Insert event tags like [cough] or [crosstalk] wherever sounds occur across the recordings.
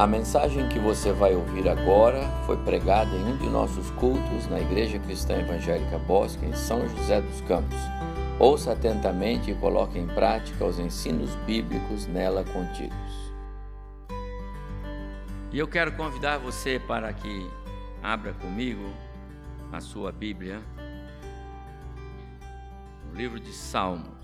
A mensagem que você vai ouvir agora foi pregada em um de nossos cultos na Igreja Cristã Evangélica Bosque, em São José dos Campos. Ouça atentamente e coloque em prática os ensinos bíblicos nela contidos. E eu quero convidar você para que abra comigo a sua Bíblia, o livro de Salmos.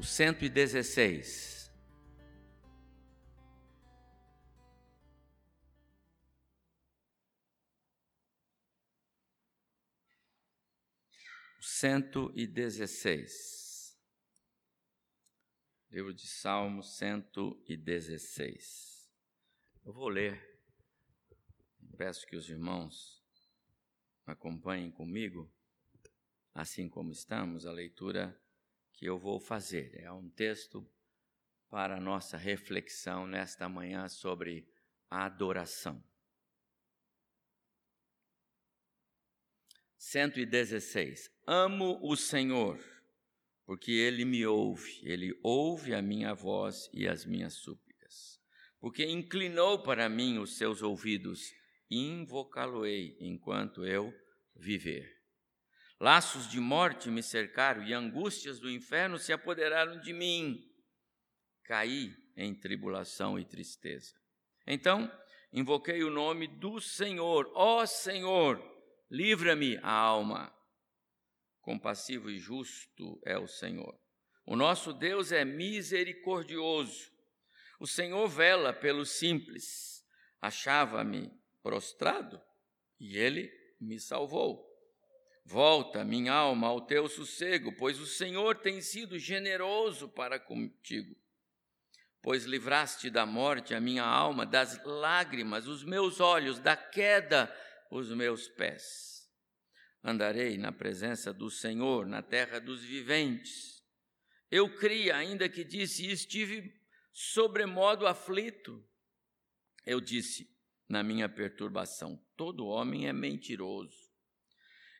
O 116. O 116. Livro de Salmos 116. Eu vou ler. Peço que os irmãos acompanhem comigo, assim como estamos, a leitura que eu vou fazer. É um texto para nossa reflexão nesta manhã sobre a adoração. 116. Amo o Senhor, porque ele me ouve, ele ouve a minha voz e as minhas súplicas. Porque inclinou para mim os seus ouvidos, invocá-lo-ei enquanto eu viver. Laços de morte me cercaram e angústias do inferno se apoderaram de mim. Caí em tribulação e tristeza. Então, invoquei o nome do Senhor. Ó oh, Senhor, livra-me a alma. Compassivo e justo é o Senhor. O nosso Deus é misericordioso. O Senhor vela pelos simples. Achava-me prostrado e ele me salvou. Volta, minha alma, ao teu sossego, pois o Senhor tem sido generoso para contigo. Pois livraste da morte a minha alma, das lágrimas, os meus olhos, da queda, os meus pés. Andarei na presença do Senhor, na terra dos viventes. Eu criei, ainda que disse, e estive sobremodo aflito. Eu disse, na minha perturbação, todo homem é mentiroso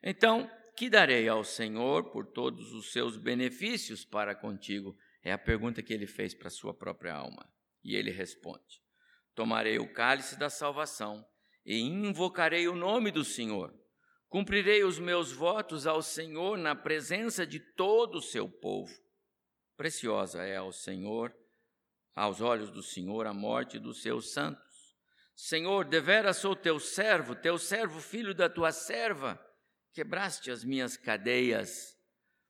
então, que darei ao Senhor por todos os seus benefícios para contigo? É a pergunta que ele fez para sua própria alma. E ele responde: Tomarei o cálice da salvação e invocarei o nome do Senhor. Cumprirei os meus votos ao Senhor na presença de todo o seu povo. Preciosa é ao Senhor, aos olhos do Senhor, a morte dos seus santos. Senhor, deveras sou teu servo, teu servo, filho da tua serva Quebraste as minhas cadeias,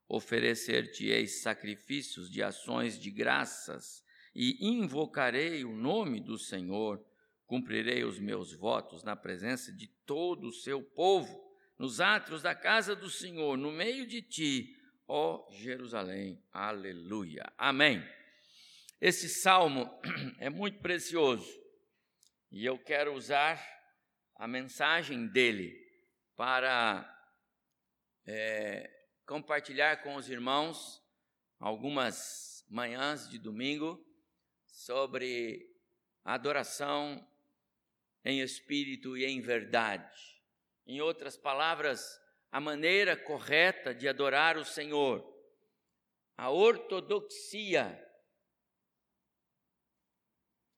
oferecer-te-ei sacrifícios de ações de graças, e invocarei o nome do Senhor, cumprirei os meus votos na presença de todo o seu povo, nos átrios da casa do Senhor, no meio de ti, ó Jerusalém. Aleluia. Amém. Esse salmo [clears throat] é muito precioso e eu quero usar a mensagem dele para é, compartilhar com os irmãos algumas manhãs de domingo sobre adoração em espírito e em verdade. Em outras palavras, a maneira correta de adorar o Senhor, a ortodoxia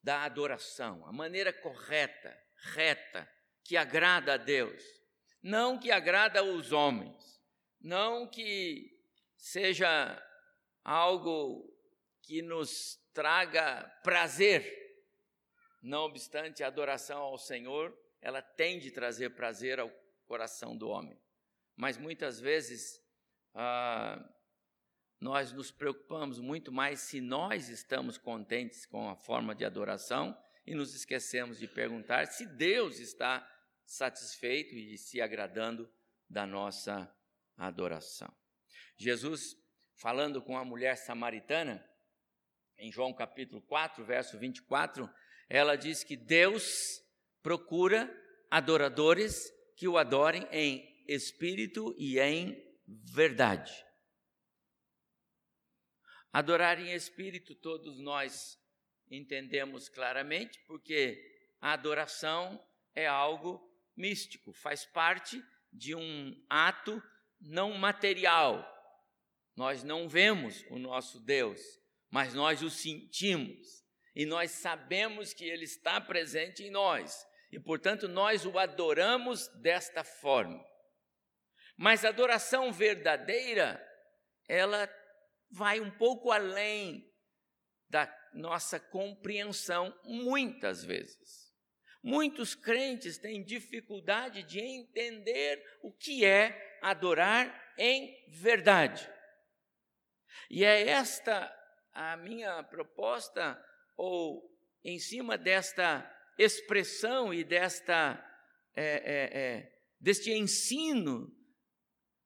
da adoração, a maneira correta, reta, que agrada a Deus, não que agrada aos homens. Não que seja algo que nos traga prazer, não obstante a adoração ao Senhor, ela tem de trazer prazer ao coração do homem. Mas muitas vezes ah, nós nos preocupamos muito mais se nós estamos contentes com a forma de adoração e nos esquecemos de perguntar se Deus está satisfeito e se agradando da nossa adoração. Jesus, falando com a mulher samaritana, em João capítulo 4, verso 24, ela diz que Deus procura adoradores que o adorem em espírito e em verdade. Adorar em espírito todos nós entendemos claramente, porque a adoração é algo místico, faz parte de um ato não material. Nós não vemos o nosso Deus, mas nós o sentimos e nós sabemos que ele está presente em nós e, portanto, nós o adoramos desta forma. Mas a adoração verdadeira, ela vai um pouco além da nossa compreensão, muitas vezes. Muitos crentes têm dificuldade de entender o que é adorar em verdade. E é esta a minha proposta, ou em cima desta expressão e desta, é, é, é, deste ensino,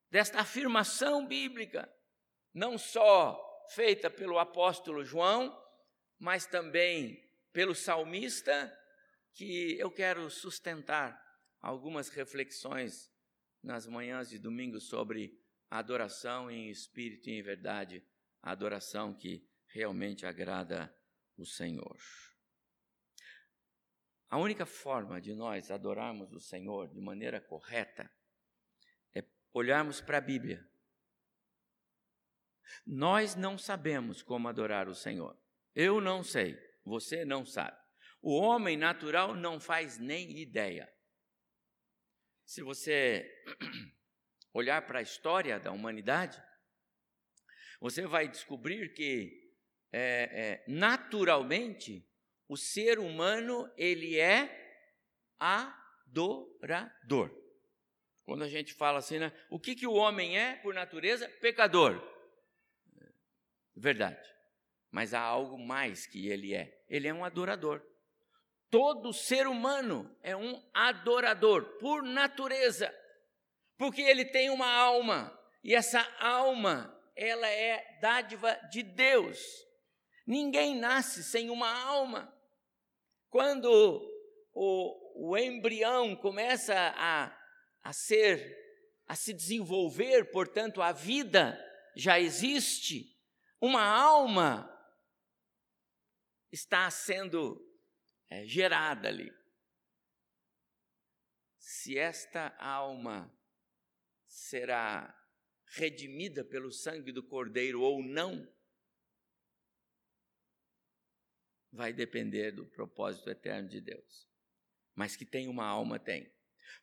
desta afirmação bíblica, não só feita pelo apóstolo João, mas também pelo salmista que eu quero sustentar algumas reflexões nas manhãs de domingo sobre adoração em espírito e em verdade, adoração que realmente agrada o Senhor. A única forma de nós adorarmos o Senhor de maneira correta é olharmos para a Bíblia. Nós não sabemos como adorar o Senhor. Eu não sei, você não sabe. O homem natural não faz nem ideia. Se você [clears throat] olhar para a história da humanidade, você vai descobrir que é, é, naturalmente o ser humano ele é adorador. Quando a gente fala assim, né, o que, que o homem é por natureza? Pecador. Verdade. Mas há algo mais que ele é. Ele é um adorador. Todo ser humano é um adorador por natureza, porque ele tem uma alma e essa alma ela é dádiva de Deus. Ninguém nasce sem uma alma. Quando o, o embrião começa a, a ser, a se desenvolver, portanto, a vida já existe, uma alma está sendo é, gerada ali. Se esta alma será redimida pelo sangue do Cordeiro ou não, vai depender do propósito eterno de Deus. Mas que tem uma alma, tem.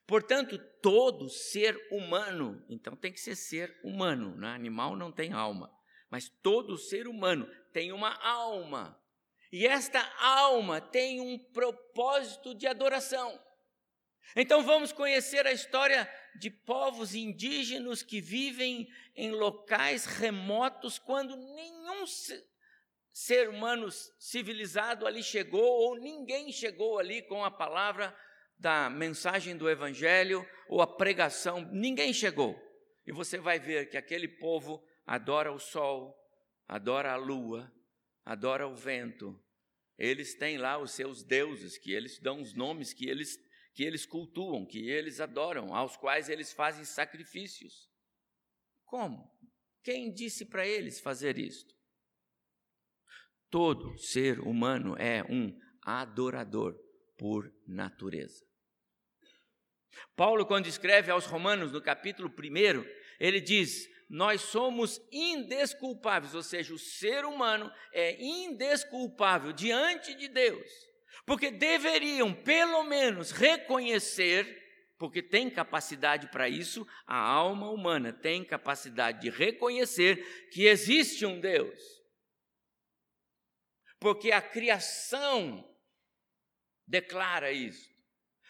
Portanto, todo ser humano, então tem que ser ser humano, né? animal não tem alma, mas todo ser humano tem uma alma. E esta alma tem um propósito de adoração. Então vamos conhecer a história de povos indígenas que vivem em locais remotos quando nenhum ser humano civilizado ali chegou ou ninguém chegou ali com a palavra da mensagem do evangelho ou a pregação, ninguém chegou. E você vai ver que aquele povo adora o sol, adora a lua, adora o vento, eles têm lá os seus deuses, que eles dão os nomes que eles, que eles cultuam, que eles adoram, aos quais eles fazem sacrifícios. Como? Quem disse para eles fazer isto? Todo ser humano é um adorador por natureza. Paulo, quando escreve aos Romanos, no capítulo 1, ele diz: nós somos indesculpáveis, ou seja, o ser humano é indesculpável diante de Deus, porque deveriam pelo menos reconhecer, porque tem capacidade para isso, a alma humana tem capacidade de reconhecer que existe um Deus. Porque a criação declara isso.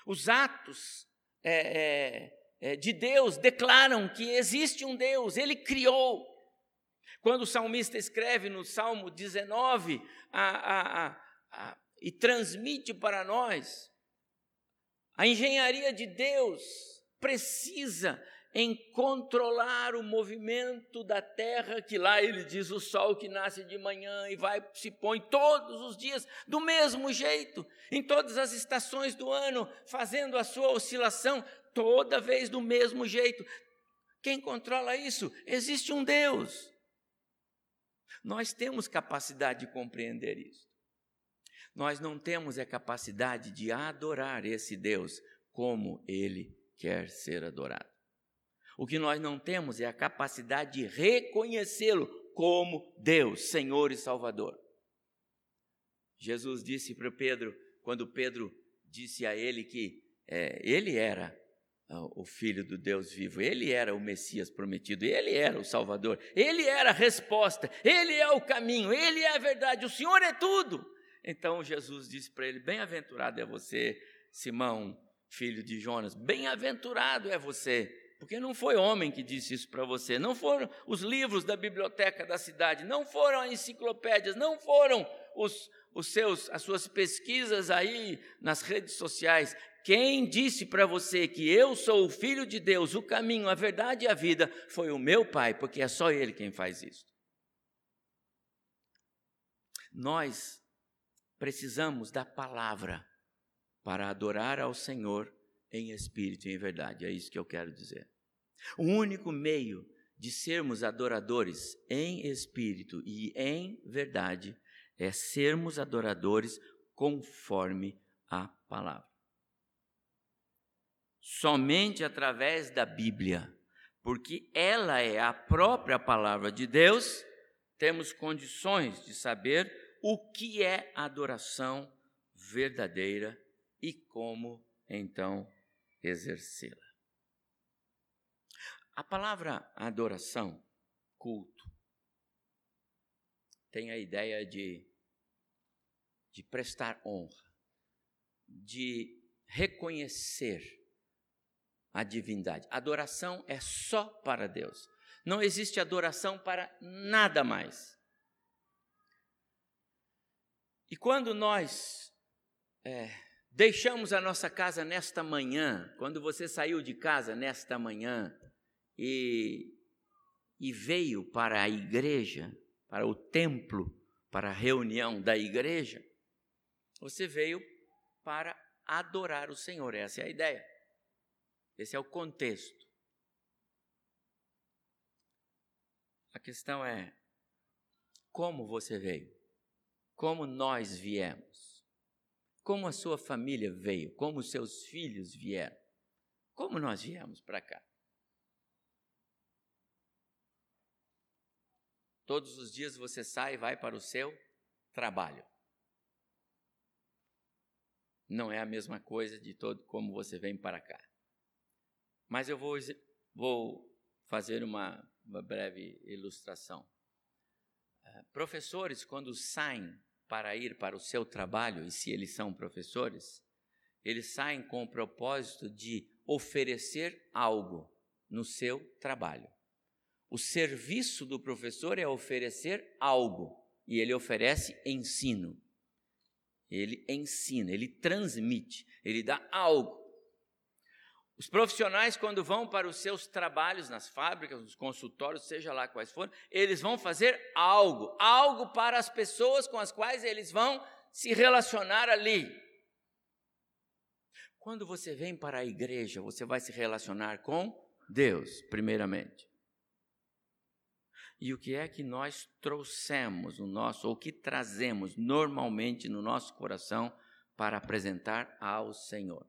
Os atos é, é, de Deus declaram que existe um Deus, ele criou. Quando o salmista escreve no Salmo 19 a, a, a, e transmite para nós, a engenharia de Deus precisa em controlar o movimento da terra, que lá ele diz o sol que nasce de manhã e vai se põe todos os dias do mesmo jeito, em todas as estações do ano, fazendo a sua oscilação, toda vez do mesmo jeito. Quem controla isso? Existe um Deus. Nós temos capacidade de compreender isso. Nós não temos a capacidade de adorar esse Deus como ele quer ser adorado. O que nós não temos é a capacidade de reconhecê-lo como Deus, Senhor e Salvador. Jesus disse para Pedro, quando Pedro disse a ele que é, ele era o Filho do Deus vivo, ele era o Messias prometido, ele era o Salvador, ele era a resposta, ele é o caminho, ele é a verdade, o Senhor é tudo. Então Jesus disse para ele: Bem-aventurado é você, Simão, filho de Jonas, bem-aventurado é você, porque não foi homem que disse isso para você, não foram os livros da biblioteca da cidade, não foram as enciclopédias, não foram os, os seus, as suas pesquisas aí nas redes sociais. Quem disse para você que eu sou o filho de Deus, o caminho, a verdade e a vida, foi o meu pai, porque é só ele quem faz isso. Nós precisamos da palavra para adorar ao Senhor em espírito e em verdade. É isso que eu quero dizer. O único meio de sermos adoradores em espírito e em verdade é sermos adoradores conforme a palavra. Somente através da Bíblia, porque ela é a própria palavra de Deus, temos condições de saber o que é adoração verdadeira e como então exercê-la. A palavra adoração, culto, tem a ideia de, de prestar honra, de reconhecer a divindade. Adoração é só para Deus. Não existe adoração para nada mais. E quando nós é, Deixamos a nossa casa nesta manhã, quando você saiu de casa nesta manhã e, e veio para a igreja, para o templo, para a reunião da igreja, você veio para adorar o Senhor, essa é a ideia. Esse é o contexto. A questão é: como você veio? Como nós viemos? como a sua família veio, como os seus filhos vieram, como nós viemos para cá. Todos os dias você sai e vai para o seu trabalho. Não é a mesma coisa de todo como você vem para cá. Mas eu vou, vou fazer uma, uma breve ilustração. Uh, professores, quando saem para ir para o seu trabalho, e se eles são professores, eles saem com o propósito de oferecer algo no seu trabalho. O serviço do professor é oferecer algo, e ele oferece ensino. Ele ensina, ele transmite, ele dá algo. Os profissionais, quando vão para os seus trabalhos nas fábricas, nos consultórios, seja lá quais forem, eles vão fazer algo, algo para as pessoas com as quais eles vão se relacionar ali. Quando você vem para a igreja, você vai se relacionar com Deus, primeiramente. E o que é que nós trouxemos no nosso, ou que trazemos normalmente no nosso coração para apresentar ao Senhor?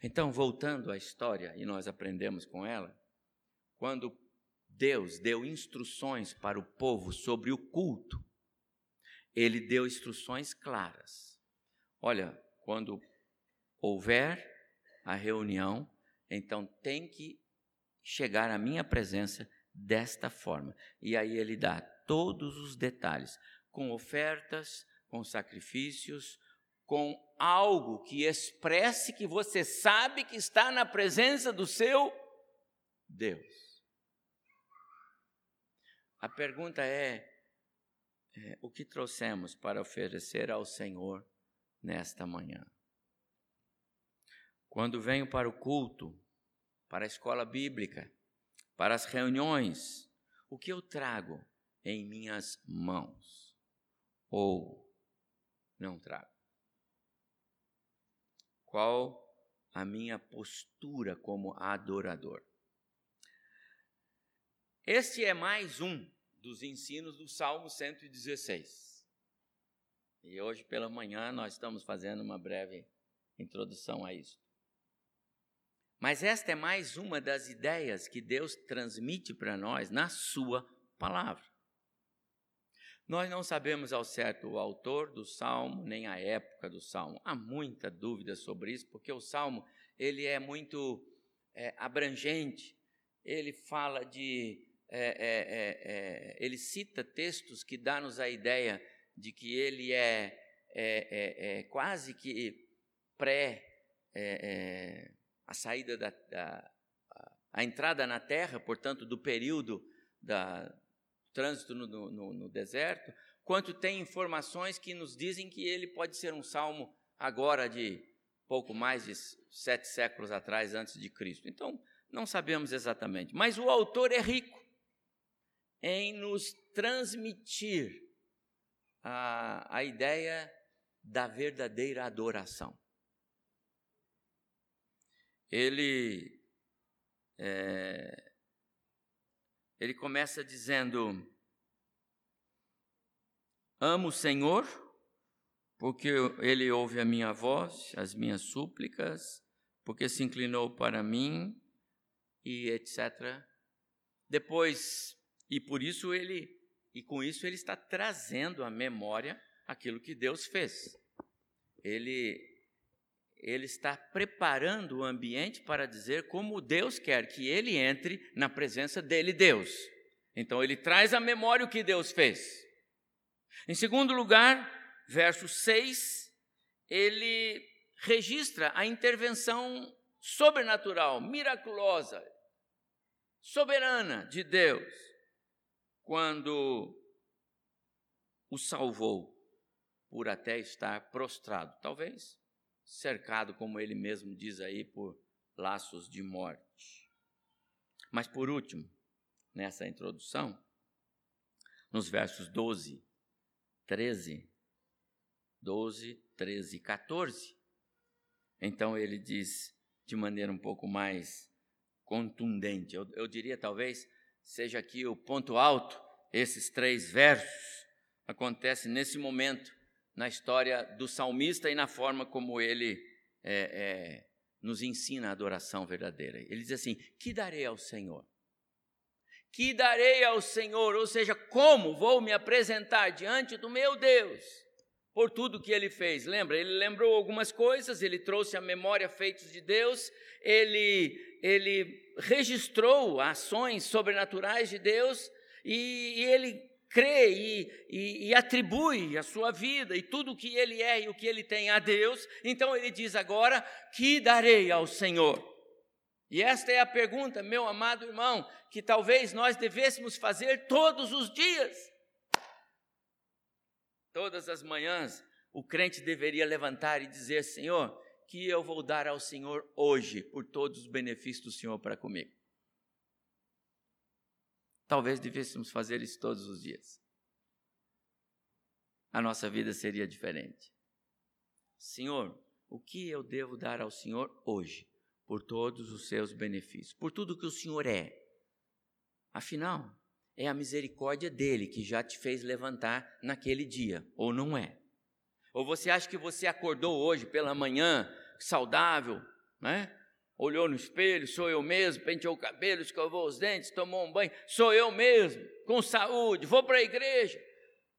Então, voltando à história, e nós aprendemos com ela, quando Deus deu instruções para o povo sobre o culto, ele deu instruções claras. Olha, quando houver a reunião, então tem que chegar à minha presença desta forma. E aí ele dá todos os detalhes, com ofertas, com sacrifícios, com algo que expresse que você sabe que está na presença do seu Deus. A pergunta é, é o que trouxemos para oferecer ao Senhor nesta manhã? Quando venho para o culto, para a escola bíblica, para as reuniões, o que eu trago em minhas mãos? Ou não trago? Qual a minha postura como adorador? Este é mais um dos ensinos do Salmo 116. E hoje pela manhã nós estamos fazendo uma breve introdução a isso. Mas esta é mais uma das ideias que Deus transmite para nós na Sua palavra. Nós não sabemos ao certo o autor do salmo, nem a época do salmo. Há muita dúvida sobre isso, porque o salmo ele é muito é, abrangente. Ele fala de, é, é, é, é ele cita textos que dá-nos a ideia de que ele é, é quase que pré a saída da, da a, entrada na Terra, portanto, do período da, trânsito no, no, no deserto, quanto tem informações que nos dizem que ele pode ser um salmo agora de pouco mais de sete séculos atrás, antes de Cristo. Então, não sabemos exatamente. Mas o autor é rico em nos transmitir a, a ideia da verdadeira adoração. Ele é, ele começa dizendo: Amo o Senhor, porque ele ouve a minha voz, as minhas súplicas, porque se inclinou para mim, e etc. Depois, e por isso ele, e com isso ele está trazendo à memória aquilo que Deus fez. Ele ele está preparando o ambiente para dizer como Deus quer que ele entre na presença dele, Deus. Então ele traz à memória o que Deus fez. Em segundo lugar, verso 6, ele registra a intervenção sobrenatural, miraculosa, soberana de Deus, quando o salvou por até estar prostrado. Talvez cercado, como ele mesmo diz aí, por laços de morte. Mas por último, nessa introdução, nos versos 12, 13, 12, 13 e 14, então ele diz de maneira um pouco mais contundente, eu, eu diria talvez seja aqui o ponto alto, esses três versos, acontece nesse momento na história do salmista e na forma como ele é, é, nos ensina a adoração verdadeira. Ele diz assim: Que darei ao Senhor? Que darei ao Senhor? Ou seja, como vou me apresentar diante do meu Deus por tudo que ele fez? Lembra? Ele lembrou algumas coisas, ele trouxe a memória feitos de Deus, ele, ele registrou ações sobrenaturais de Deus e, e ele crê e, e, e, atribui a sua vida e tudo o que ele é e o que ele tem a Deus, então ele diz agora: Que darei ao Senhor? E esta é a pergunta, meu amado irmão, que talvez nós devêssemos fazer todos os dias. Todas as manhãs, o crente deveria levantar e dizer: Senhor, que eu vou dar ao Senhor hoje por todos os benefícios do Senhor para comigo. Talvez devêssemos fazer isso todos os dias. A nossa vida seria diferente. Senhor, o que eu devo dar ao Senhor hoje por todos os seus benefícios, por tudo que o Senhor é? Afinal, é a misericórdia dele que já te fez levantar naquele dia, ou não é? Ou você acha que você acordou hoje pela manhã saudável, né? Olhou no espelho, sou eu mesmo, penteou o cabelo, escovou os dentes, tomou um banho, sou eu mesmo, com saúde, vou para a igreja.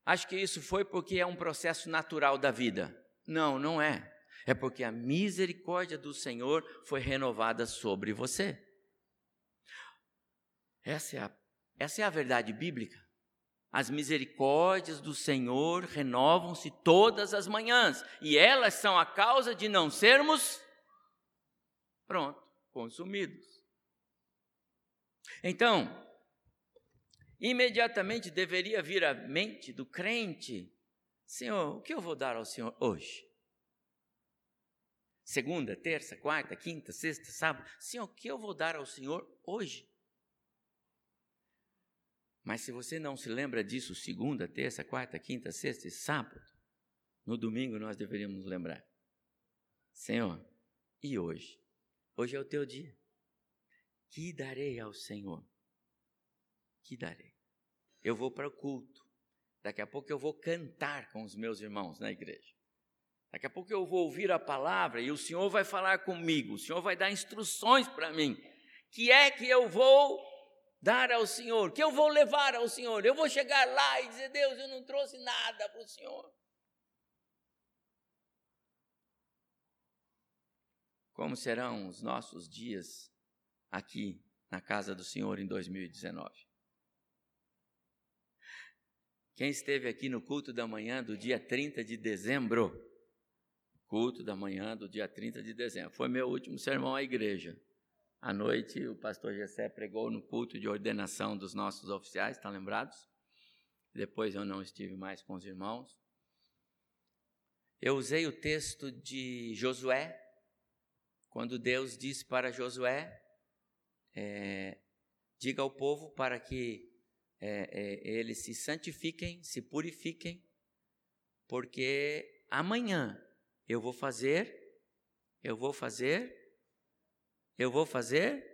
Acho que isso foi porque é um processo natural da vida. Não, não é. É porque a misericórdia do Senhor foi renovada sobre você. Essa é a, essa é a verdade bíblica. As misericórdias do Senhor renovam-se todas as manhãs, e elas são a causa de não sermos Pronto, consumidos. Então, imediatamente deveria vir à mente do crente: Senhor, o que eu vou dar ao Senhor hoje? Segunda, terça, quarta, quinta, sexta, sábado. Senhor, o que eu vou dar ao Senhor hoje? Mas se você não se lembra disso, segunda, terça, quarta, quinta, sexta e sábado, no domingo nós deveríamos lembrar. Senhor, e hoje? Hoje é o teu dia. Que darei ao Senhor? Que darei? Eu vou para o culto. Daqui a pouco eu vou cantar com os meus irmãos na igreja. Daqui a pouco eu vou ouvir a palavra e o Senhor vai falar comigo, o Senhor vai dar instruções para mim. Que é que eu vou dar ao Senhor? Que eu vou levar ao Senhor? Eu vou chegar lá e dizer: Deus, eu não trouxe nada para o Senhor. Como serão os nossos dias aqui na casa do Senhor em 2019? Quem esteve aqui no culto da manhã do dia 30 de dezembro, culto da manhã do dia 30 de dezembro. Foi meu último sermão à igreja. À noite, o pastor Gessé pregou no culto de ordenação dos nossos oficiais, estão lembrados? Depois eu não estive mais com os irmãos. Eu usei o texto de Josué, quando Deus disse para Josué: é, diga ao povo para que é, é, eles se santifiquem, se purifiquem, porque amanhã eu vou fazer, eu vou fazer, eu vou fazer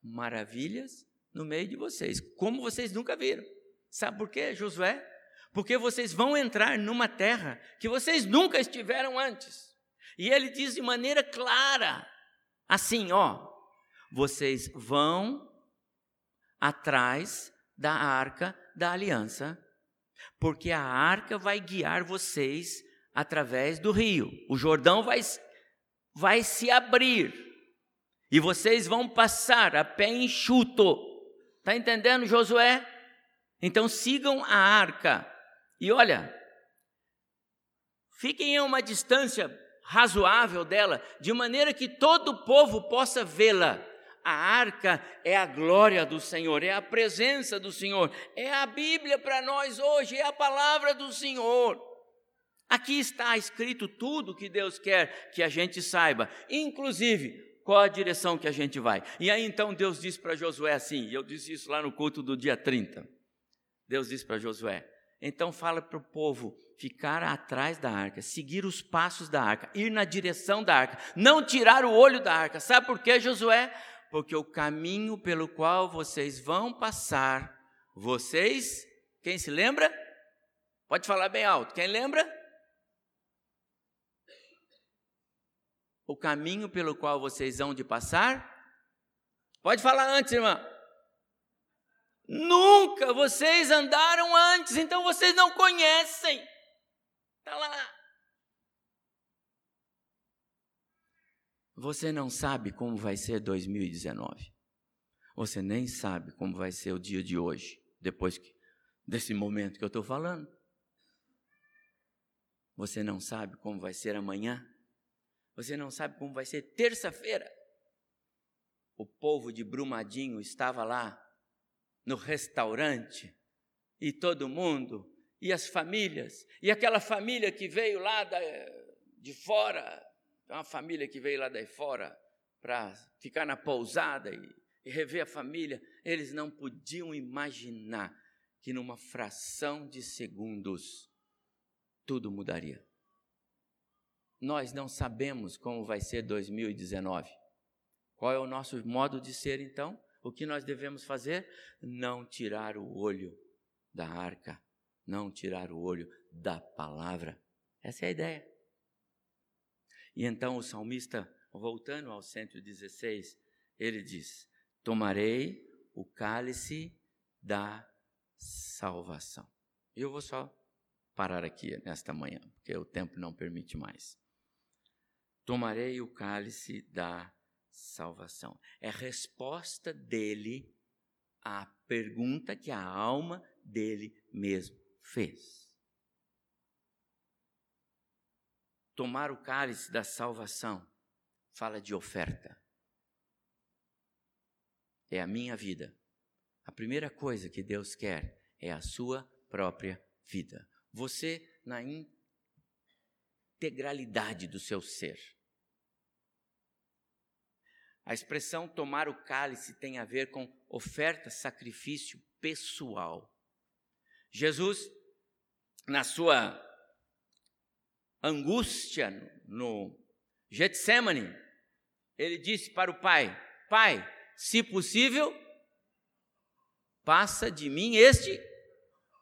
maravilhas no meio de vocês, como vocês nunca viram. Sabe por quê, Josué? Porque vocês vão entrar numa terra que vocês nunca estiveram antes. E ele diz de maneira clara, assim, ó, vocês vão atrás da arca da aliança, porque a arca vai guiar vocês através do rio. O Jordão vai, vai se abrir e vocês vão passar a pé enxuto. Está entendendo, Josué? Então sigam a arca. E olha, fiquem a uma distância razoável dela, de maneira que todo o povo possa vê-la. A arca é a glória do Senhor, é a presença do Senhor, é a Bíblia para nós hoje, é a palavra do Senhor. Aqui está escrito tudo que Deus quer que a gente saiba, inclusive qual a direção que a gente vai. E aí então Deus disse para Josué assim, e eu disse isso lá no culto do dia 30. Deus disse para Josué: então fala para o povo ficar atrás da arca, seguir os passos da arca, ir na direção da arca, não tirar o olho da arca. Sabe por quê, Josué? Porque o caminho pelo qual vocês vão passar, vocês, quem se lembra? Pode falar bem alto. Quem lembra? o caminho pelo qual vocês hão de passar? Pode falar antes, irmã. Nunca vocês andaram antes, então vocês não conhecem. Está lá. Você não sabe como vai ser 2019. Você nem sabe como vai ser o dia de hoje, depois que, desse momento que eu estou falando. Você não sabe como vai ser amanhã. Você não sabe como vai ser terça-feira. O povo de Brumadinho estava lá no restaurante e todo mundo e as famílias e aquela família que veio lá da, de fora, uma família que veio lá de fora para ficar na pousada e, e rever a família, eles não podiam imaginar que numa fração de segundos tudo mudaria nós não sabemos como vai ser 2019. Qual é o nosso modo de ser então? O que nós devemos fazer? Não tirar o olho da arca, não tirar o olho da palavra. Essa é a ideia. E então o salmista, voltando ao 116, ele diz: Tomarei o cálice da salvação. Eu vou só parar aqui nesta manhã, porque o tempo não permite mais tomarei o cálice da salvação. É resposta dele à pergunta que a alma dele mesmo fez. Tomar o cálice da salvação fala de oferta. É a minha vida. A primeira coisa que Deus quer é a sua própria vida. Você na integralidade do seu ser. A expressão tomar o cálice tem a ver com oferta, sacrifício pessoal. Jesus, na sua angústia no Getsemane, ele disse para o Pai: Pai, se possível, passa de mim este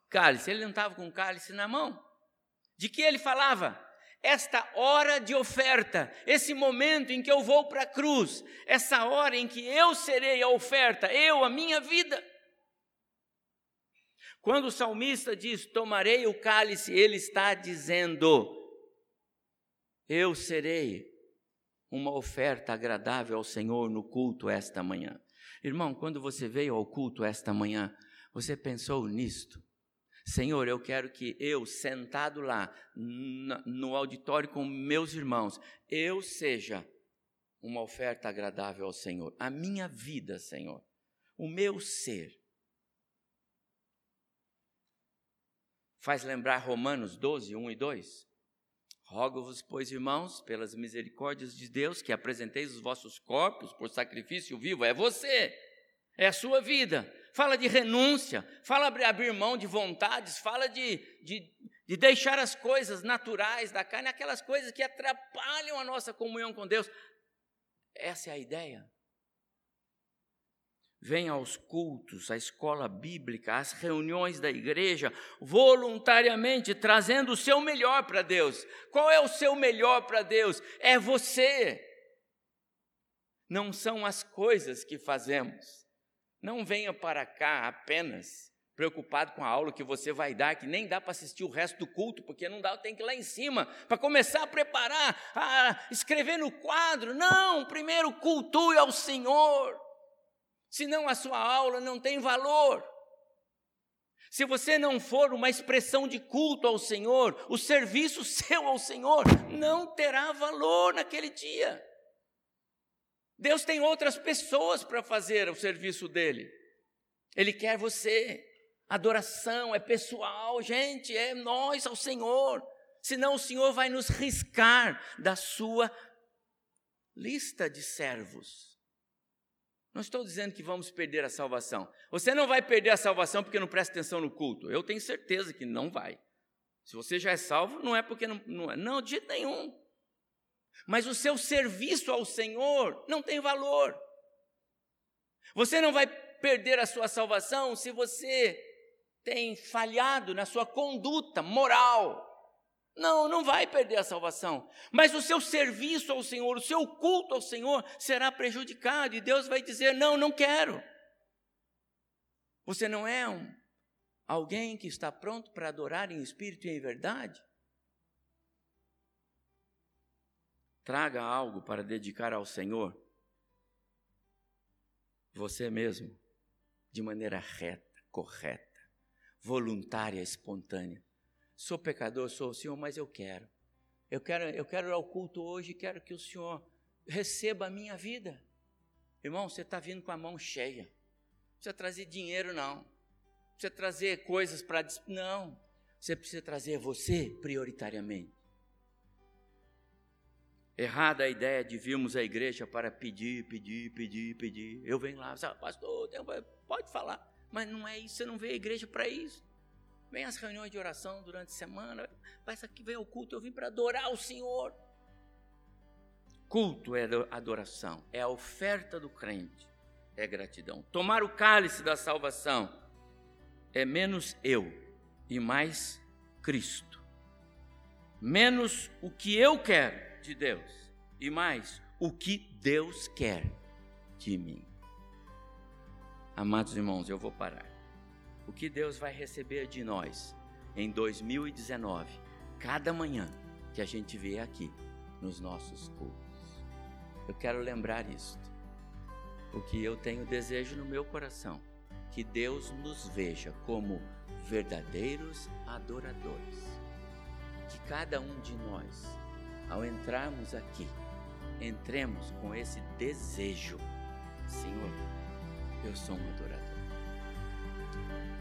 cálice. Ele não estava com o cálice na mão. De que ele falava? esta hora de oferta, esse momento em que eu vou para a cruz, essa hora em que eu serei a oferta, eu, a minha vida. Quando o salmista diz: Tomarei o cálice, ele está dizendo: Eu serei uma oferta agradável ao Senhor no culto esta manhã. Irmão, quando você veio ao culto esta manhã, você pensou nisto? Senhor, eu quero que eu, sentado lá no auditório com meus irmãos, eu seja uma oferta agradável ao Senhor. A minha vida, Senhor, o meu ser. Faz lembrar Romanos 12, 1 e 2? Rogo-vos, pois, irmãos, pelas misericórdias de Deus, que apresenteis os vossos corpos por sacrifício vivo. É você, é a sua vida, fala de renúncia, fala de abrir mão de vontades, fala de, de, de deixar as coisas naturais da carne, aquelas coisas que atrapalham a nossa comunhão com Deus. Essa é a ideia. Venha aos cultos, à escola bíblica, às reuniões da igreja, voluntariamente trazendo o seu melhor para Deus. Qual é o seu melhor para Deus? É você. Não são as coisas que fazemos. Não venha para cá apenas preocupado com a aula que você vai dar, que nem dá para assistir o resto do culto, porque não dá, tem que ir lá em cima para começar a preparar, a escrever no quadro. Não, primeiro cultue ao Senhor. Senão a sua aula não tem valor. Se você não for uma expressão de culto ao Senhor, o serviço [laughs] seu ao Senhor não terá valor naquele dia. Deus tem outras pessoas para fazer o serviço dele. Ele quer você. Adoração é pessoal, gente, é nós ao Senhor. Senão o Senhor vai nos riscar da sua lista de servos. Não estou dizendo que vamos perder a salvação. Você não vai perder a salvação porque não presta atenção no culto. Eu tenho certeza que não vai. Se você já é salvo, não é porque não, não é. Não, de jeito nenhum mas o seu serviço ao Senhor não tem valor. Você não vai perder a sua salvação se você tem falhado na sua conduta moral. Não, não vai perder a salvação. Mas o seu serviço ao Senhor, o seu culto ao Senhor será prejudicado e Deus vai dizer: "Não, não quero". Você não é um alguém que está pronto para adorar em espírito e em verdade? traga algo para dedicar ao Senhor, você mesmo, de maneira reta, correta, voluntária, espontânea. Sou pecador, sou o Senhor, mas eu quero. Eu quero, eu quero ir ao culto hoje, quero que o Senhor receba a minha vida. Irmão, você está vindo com a mão cheia. Não precisa trazer dinheiro, não. Não precisa trazer coisas para. Não. Você precisa trazer você prioritariamente. Errada a ideia de virmos à igreja para pedir, pedir, pedir, pedir. Eu venho lá, pastor, pode falar, mas não é isso, você não veio à igreja para isso. Vem às reuniões de oração durante a semana, mas aqui vem ao culto, eu vim para adorar o Senhor. Culto é adoração, é a oferta do crente, é gratidão. Tomar o cálice da salvação é menos eu e mais Cristo. Menos o que eu quero de Deus e mais o que Deus quer de mim. Amados irmãos, eu vou parar. O que Deus vai receber de nós em 2019, cada manhã que a gente vê aqui nos nossos cultos. Eu quero lembrar isto, porque eu tenho desejo no meu coração que Deus nos veja como verdadeiros adoradores. Que cada um de nós ao entrarmos aqui, entremos com esse desejo: Senhor, eu sou um adorador.